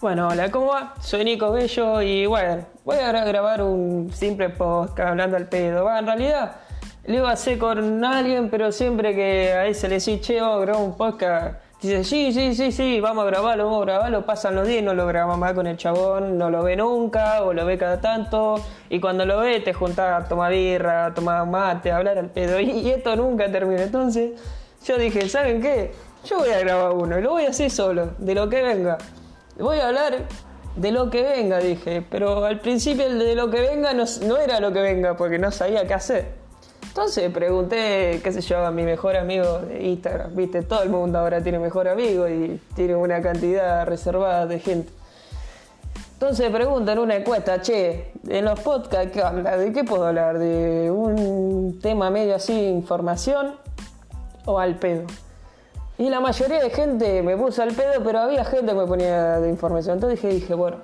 Bueno, hola, ¿cómo va? Soy Nico Bello y bueno, voy a grabar un simple podcast hablando al pedo. En realidad lo iba a hacer con alguien, pero siempre que a ese le decís, che, vamos a grabar un podcast, dice, sí, sí, sí, sí, vamos a grabarlo, vamos a grabarlo, pasan los días, no lo grabamos más con el chabón, no lo ve nunca, o lo ve cada tanto, y cuando lo ve te juntás a tomar birra, a tomar mate, a hablar al pedo, y, y esto nunca termina. Entonces yo dije, ¿saben qué? Yo voy a grabar uno, y lo voy a hacer solo, de lo que venga. Voy a hablar de lo que venga, dije, pero al principio el de lo que venga no, era lo que venga, porque no sabía qué hacer. Entonces pregunté, qué sé yo, a mi mejor amigo de Instagram, viste, todo el mundo ahora tiene mejor amigo y tiene una cantidad reservada de gente. Entonces preguntan una encuesta, che, en los podcasts, ¿qué onda? ¿De qué puedo hablar? ¿De un tema medio así, información o al pedo? Y la mayoría de gente me puso al pedo, pero había gente que me ponía de información. Entonces dije, dije, bueno,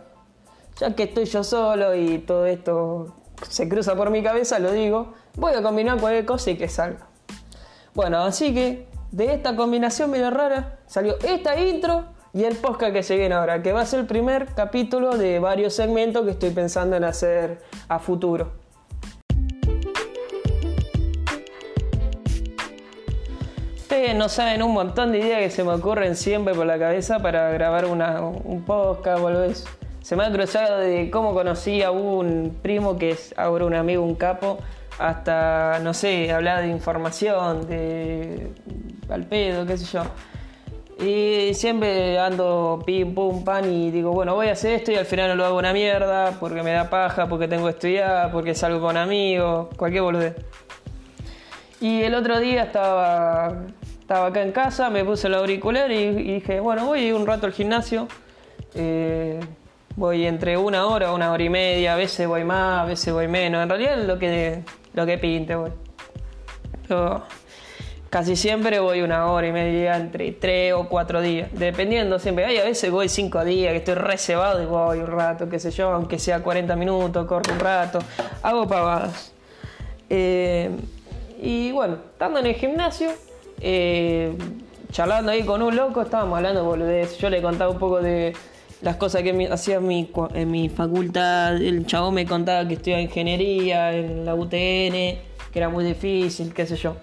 ya que estoy yo solo y todo esto se cruza por mi cabeza, lo digo, voy a combinar cualquier cosa y que salga. Bueno, así que de esta combinación medio rara salió esta intro y el podcast que se viene ahora, que va a ser el primer capítulo de varios segmentos que estoy pensando en hacer a futuro. No saben un montón de ideas que se me ocurren siempre por la cabeza para grabar una, un podcast o algo. Se me ha cruzado de cómo conocí a un primo que es ahora un amigo, un capo, hasta, no sé, hablar de información, de al pedo, qué sé yo. Y siempre ando pim, pum, pan y digo, bueno, voy a hacer esto y al final no lo hago una mierda porque me da paja, porque tengo que estudiar, porque salgo con amigos, cualquier boludez. Y el otro día estaba, estaba acá en casa, me puse el auricular y, dije, bueno, voy un rato al gimnasio. Eh, voy entre una hora, una hora y media, a veces voy más, a veces voy menos. En realidad es lo que, lo que pinte voy. Pero casi siempre voy una hora y media, entre tres o cuatro días, dependiendo siempre. Hay a veces voy cinco días, que estoy reservado y voy un rato, qué sé yo, aunque sea 40 minutos, corro un rato, hago pavadas. Eh, y bueno, estando en el gimnasio, eh, charlando ahí con un loco, estábamos hablando de boludez. Yo le contaba un poco de las cosas que hacía mi, en mi facultad. El chabón me contaba que estudiaba ingeniería en la UTN, que era muy difícil, qué sé yo.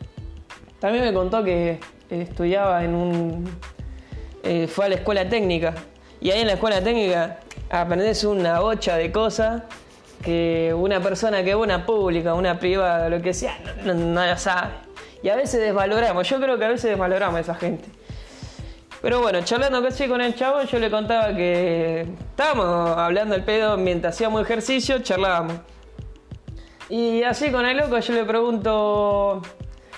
También me contó que estudiaba en un. Eh, fue a la escuela técnica. Y ahí en la escuela técnica aprendes una bocha de cosas que una persona que una pública, una privada, lo que sea, no, lo sabe. Y a veces desvaloramos, yo creo que a veces desvaloramos a esa gente. Pero bueno, charlando con el chavo, yo le contaba que estábamos hablando el pedo mientras hacíamos ejercicio, charlábamos. Y así con el loco yo le pregunto,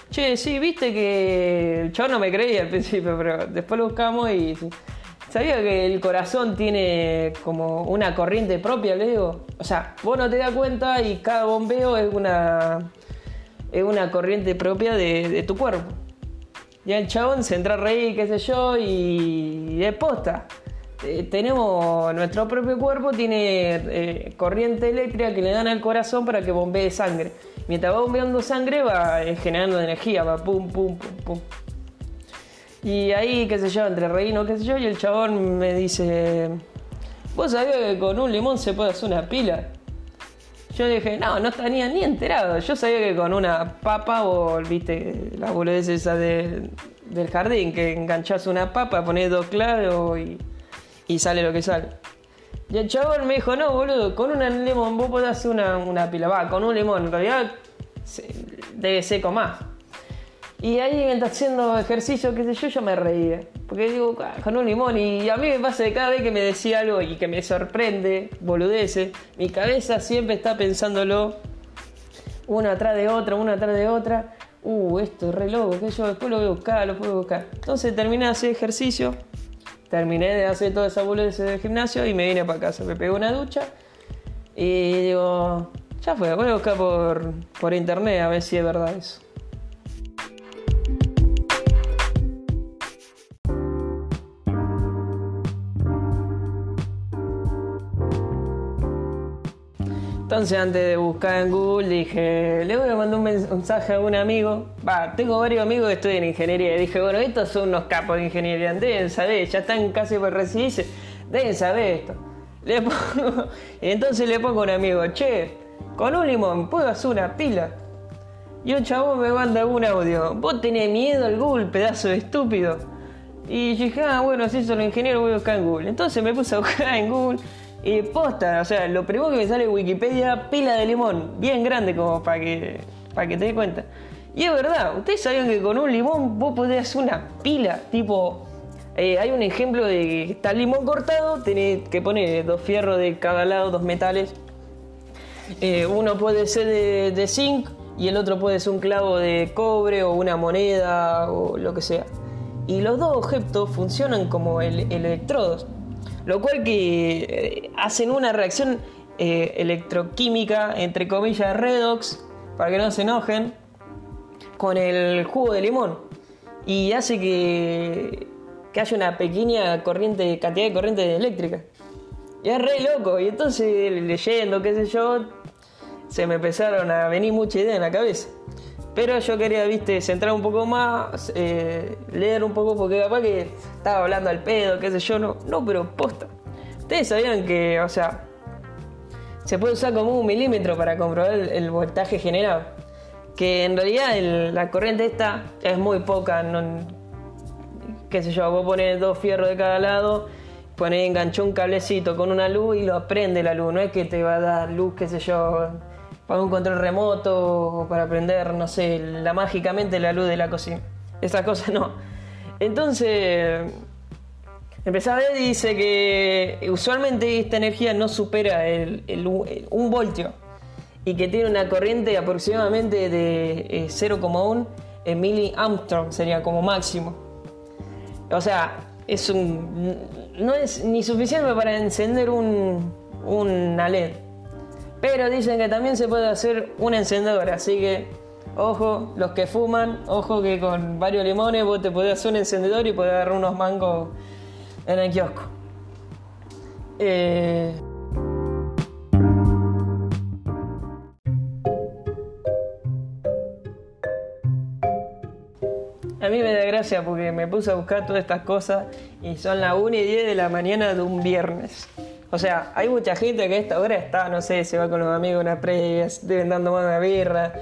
che, sí, viste que el chavo no me creía al principio, pero después lo buscamos y ¿Sabía que el corazón tiene como una corriente propia, le digo? O sea, vos no te das cuenta y cada bombeo es una, es una corriente propia de, tu cuerpo. Ya el chabón se entra a reír, qué sé yo, y de posta. Eh, tenemos, nuestro propio cuerpo tiene eh, corriente eléctrica que le dan al corazón para que bombee sangre. Mientras va bombeando sangre va eh, generando energía, va pum, pum, pum, pum. Y ahí, qué sé yo, entre reino, qué sé yo, y el chabón me dice, ¿vos sabías que con un limón se puede hacer una pila? Yo dije, no, no tenía ni enterado. Yo sabía que con una papa o, viste, la boludez esa de, del jardín, que enganchás una papa, pones dos clavos y, y, sale lo que sale. Y el chabón me dijo, no, boludo, con un limón vos podés hacer una, una pila. Va, con un limón, en realidad debe seco más. Y ahí mientras haciendo ejercicio, qué sé yo, yo me reía. Porque digo, con un limón. Y a mí me pasa que cada vez que me decía algo y que me sorprende, boludece, mi cabeza siempre está pensándolo una atrás de otra, una atrás de otra. Uh, esto es re loco, que yo después lo voy a buscar, lo puedo buscar. Entonces terminé de hacer ejercicio, terminé de hacer toda esa boludez del gimnasio y me vine para casa. Me pegué una ducha y digo, ya fue, voy a buscar por, por internet a ver si es verdad eso. Entonces antes de buscar en Google dije, le voy a mandar un mensaje a un amigo. Va, tengo varios amigos que estudian ingeniería. Y dije, bueno, estos son unos capos de ingeniería. Deben saber, ya están casi por recibirse. deben saber esto. Le pongo- entonces le pongo a un amigo, che, con un limón puedo hacer una pila. Y un chabón me manda un audio, vos tenés miedo al Google, pedazo de estúpido. Y dije, ah, bueno, si son los ingenieros voy a buscar en Google. Entonces me puse a buscar en Google y posta, o sea, lo primero que me sale en Wikipedia, pila de limón, bien grande como para que, para que te des cuenta. Y es verdad, ustedes sabían que con un limón vos podés hacer una pila, tipo, eh, hay un ejemplo de que está limón cortado, tenés que poner dos fierros de cada lado, dos metales. Eh, uno puede ser de, de zinc y el otro puede ser un clavo de cobre o una moneda o lo que sea. Y los dos objetos funcionan como el- electrodos, lo cual que eh, hacen una reacción eh, electroquímica, entre comillas, redox, para que no se enojen, con el jugo de limón. Y hace que, que haya una pequeña corriente, cantidad de corriente eléctrica. Y es re loco. Y entonces leyendo, qué sé yo, se me empezaron a venir mucha idea en la cabeza. Pero yo quería, viste, centrar un poco más, eh, leer un poco, porque capaz que estaba hablando al pedo, qué sé yo, no, no, pero posta. Ustedes sabían que, o sea, se puede usar como un milímetro para comprobar el, voltaje generado. Que en realidad la corriente esta es muy poca, no, qué sé yo, vos pones dos fierros de cada lado, pones enganchó un cablecito con una luz y lo prende la luz, no es que te va a dar luz, qué sé yo, para un control remoto o para prender, no sé, la mágicamente la luz de la cocina. Esas cosas no. Entonces, empecé y dice que usualmente esta energía no supera el- un voltio y que tiene una corriente aproximadamente de eh, 0,1 miliamstrong, sería como máximo. O sea, es un. No es ni suficiente para encender un, una LED. Pero dicen que también se puede hacer un encendedor, así que. Ojo, los que fuman, ojo que con varios limones vos te podés hacer un encendedor y podés agarrar unos mangos en el kiosco. Eh, A mí me da gracia porque me puse a buscar todas estas cosas y son las 1 y 10 de la mañana de un viernes. O sea, hay mucha gente que a esta hora está, no sé, se va con los amigos a una previa, deben dando más una birra,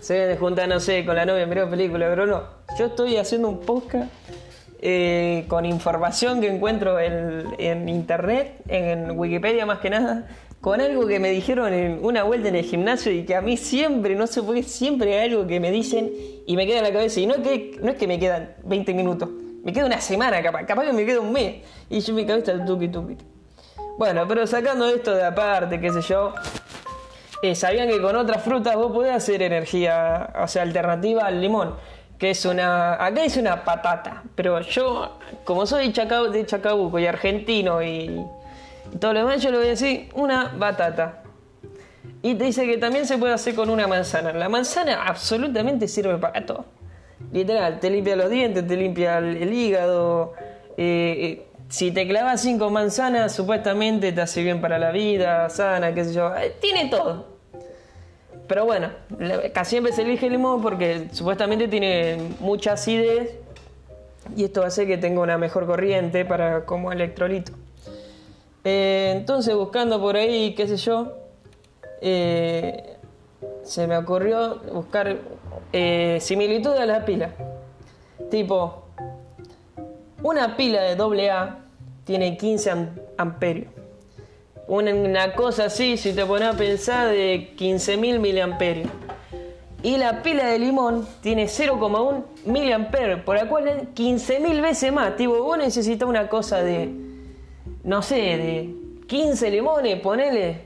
se deben juntar, no sé, con la novia, mirar película, pero no. Yo estoy haciendo un podcast eh, con información que encuentro en, en internet, en Wikipedia más que nada, con algo que me dijeron en una vuelta en el gimnasio y que a mí siempre, no sé por qué, siempre hay algo que me dicen y me queda en la cabeza. Y no es que, no es que me quedan 20 minutos, me queda una semana capaz, capaz que me queda un mes. Y yo mi cabeza tuqui tuqui. Bueno, pero sacando esto de aparte, qué sé yo, eh, sabían que con otras frutas vos podés hacer energía, o sea, alternativa al limón, que es una, acá es una patata, pero yo, como soy de, Chacabu- de Chacabuco y argentino y, y todo lo demás, yo le voy a decir una batata. Y te dice que también se puede hacer con una manzana. La manzana absolutamente sirve para todo. Literal, te limpia los dientes, te limpia el, el hígado. eh, eh, si te clavas cinco manzanas, supuestamente te hace bien para la vida, sana, qué sé yo. Eh, tiene todo. Pero bueno, casi siempre se elige el limón porque supuestamente tiene mucha acidez y esto hace que tenga una mejor corriente para como electrolito. Eh, entonces buscando por ahí, qué sé yo, eh, se me ocurrió buscar similitud a la pila. Tipo, una pila de AA tiene 15 am- amperios. Una, cosa así, si te pones a pensar, de 15.000 miliamperios. Y la pila de limón tiene 0,1 miliamperios, por la cual es 15.000 veces más. Tipo, vos necesitas una cosa de, no sé, de 15 limones, ponele,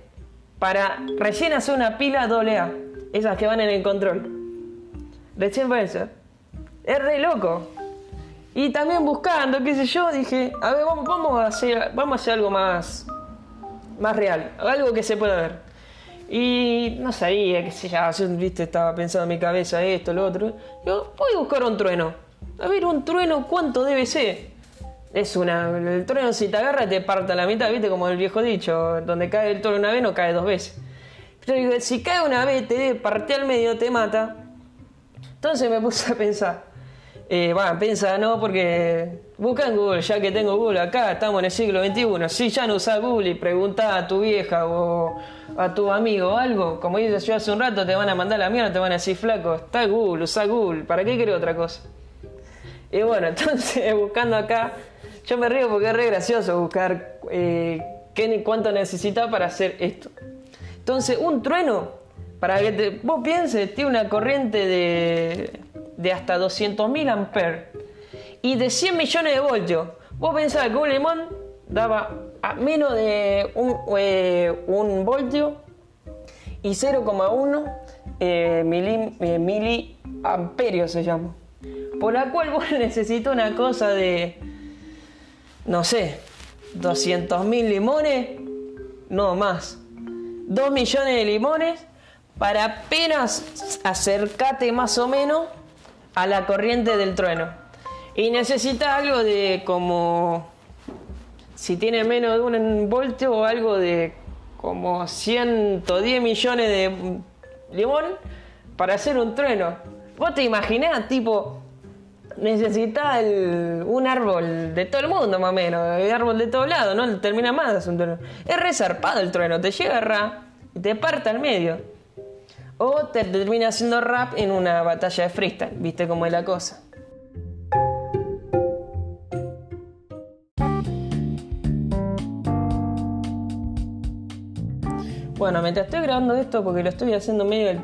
para recién hacer una pila AA. Esas que van en el control. Recién para eso. Es re loco. Y también buscando, qué sé yo, dije, a ver, vamos, vamos a hacer, vamos a hacer algo más, más real, algo que se pueda ver. Y no sabía, qué sé yo, viste, estaba pensando en mi cabeza esto, lo otro. Yo voy a buscar un trueno. A ver, un trueno, ¿cuánto debe ser? Es una. El trueno, si te agarra, te parte a la mitad, viste, como el viejo dicho, donde cae el trueno una vez, no cae dos veces. Yo digo, si cae una vez, te partir al medio, te mata. Entonces me puse a pensar, Eh, bueno, piensa no, porque busca en Google, ya que tengo Google acá, estamos en el siglo XXI. Si ya no usas Google y pregunta a tu vieja o a tu amigo o algo, como dices yo hace un rato, te van a mandar la mierda, te van a decir flaco, está Google, usa Google, ¿para qué quiero otra cosa? Y bueno, entonces buscando acá, yo me río porque es re gracioso buscar eh, qué, cuánto necesita para hacer esto. Entonces, un trueno, para que te, vos pienses, tiene una corriente de, de hasta 200.000 amperes y de 100 millones de voltios. Vos pensás que un limón daba a menos de un, eh, voltio y 0,1 eh, eh, miliamperios se llama. Por la cual vos necesitas una cosa de, no sé, 200.000 limones, no más. 2 millones de limones para apenas acercarte más o menos a la corriente del trueno. Y necesita algo de como, si tiene menos de un voltio o algo de como 110 millones de limón para hacer un trueno. ¿Vos te imaginás, tipo, necesita un árbol de todo el mundo, más o menos, un árbol de todos lados, no termina más un trueno. Es resarpado el trueno, te llega y te parte al medio. O te termina haciendo rap en una batalla de freestyle, viste cómo es la cosa. Bueno, mientras estoy grabando esto, porque lo estoy haciendo medio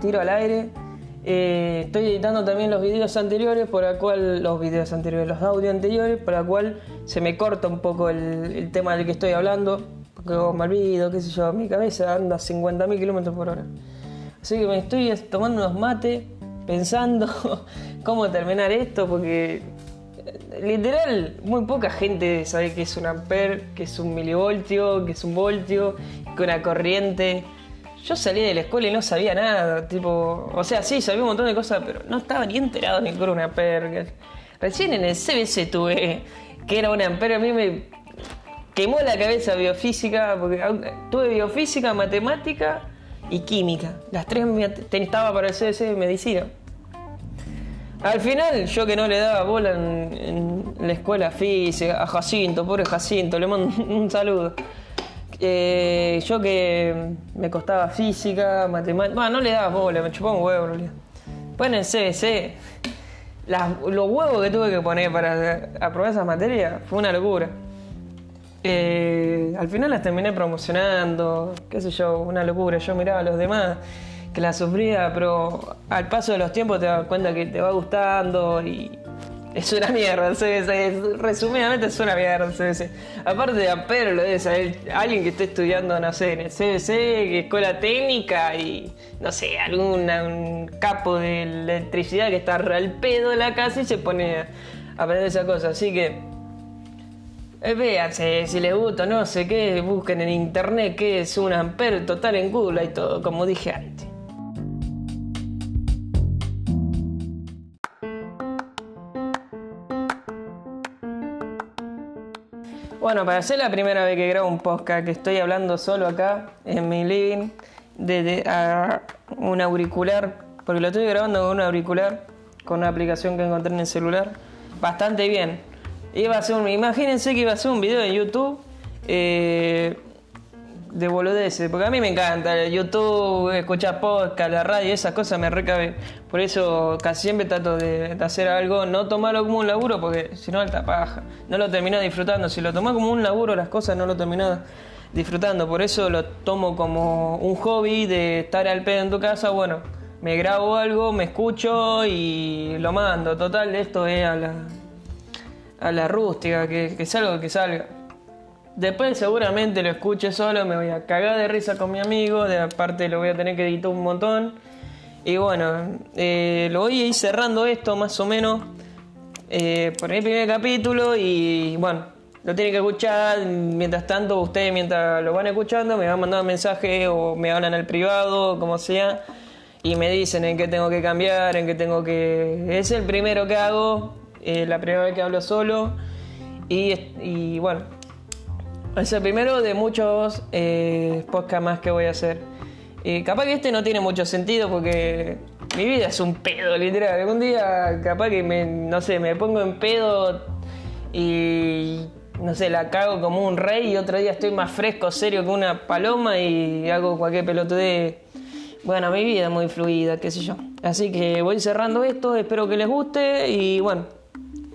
tiro al aire, eh, estoy editando también los videos anteriores, por la cual, los videos anteriores, los audios anteriores, por la cual se me corta un poco el, tema del que estoy hablando, porque me olvido, qué sé yo, mi cabeza anda a 50.000 kilómetros por hora. Así que me estoy tomando unos mates, pensando cómo terminar esto, porque eh, literal, muy poca gente sabe que es un amper, que es un milivoltio, que es un voltio, que una corriente. Yo salí de la escuela y no sabía nada, tipo, o sea, sí, sabía un montón de cosas, pero no estaba ni enterado ni con una amper. Recién en el CBC tuve que era un amper, a mí me quemó la cabeza biofísica, porque tuve biofísica, matemática y química. Las tres estaba para el CBC de medicina. Al final, yo que no le daba bola en, en la escuela física, a Jacinto, pobre Jacinto, le mando un saludo. Eh, yo que me costaba física, matemática. Bueno, no le daba bola, me chupaba un huevo en realidad. Después en el CBC, los huevos que tuve que poner para aprobar esas materias fue una locura. Eh, al final las terminé promocionando, qué sé yo, una locura. Yo miraba a los demás que la sufría, pero al paso de los tiempos te das cuenta que te va gustando y es una mierda el CBC, resumidamente es una mierda el CBC. Aparte de Ampero, lo debe alguien que esté estudiando, no sé, en el CBC, escuela técnica y, no sé, algún un capo de electricidad que está al pedo en la casa y se pone a aprender esa cosa. Así que, eh, si les gusta, no sé qué, busquen en internet qué es un ampero total en Google y todo, como dije antes. Bueno, para ser la primera vez que grabo un podcast, que estoy hablando solo acá en mi living, de, un auricular, porque lo estoy grabando con un auricular, con una aplicación que encontré en el celular, bastante bien. Iba a ser un, imagínense que iba a ser un video en YouTube. Eh, de boludeces, porque a mí me encanta el YouTube, escuchar podcast, la radio, esas cosas me recabe. Por eso casi siempre trato de, hacer algo, no tomarlo como un laburo, porque si no, alta paja. No lo termino disfrutando. Si lo tomas como un laburo, las cosas no lo terminas disfrutando. Por eso lo tomo como un hobby de estar al pedo en tu casa. Bueno, me grabo algo, me escucho y lo mando. Total, esto es a la, a la rústica, que, salga que salga. Después seguramente lo escuche solo, me voy a cagar de risa con mi amigo, de aparte lo voy a tener que editar un montón. Y bueno, eh, lo voy a ir cerrando esto más o menos eh, por el primer capítulo y bueno, lo tienen que escuchar. Mientras tanto, ustedes mientras lo van escuchando me van mandando mensajes o me hablan al privado, como sea, y me dicen en qué tengo que cambiar, en qué tengo que... Es el primero que hago, eh, la primera vez que hablo solo. Y, bueno, es el primero de muchos eh, podcasts más que voy a hacer. capaz que este no tiene mucho sentido porque mi vida es un pedo, literal. Algún día capaz que me, no sé, me pongo en pedo y no sé, la cago como un rey y otro día estoy más fresco, serio que una paloma y hago cualquier pelotude. Bueno, mi vida es muy fluida, qué sé yo. Así que voy cerrando esto, espero que les guste y bueno,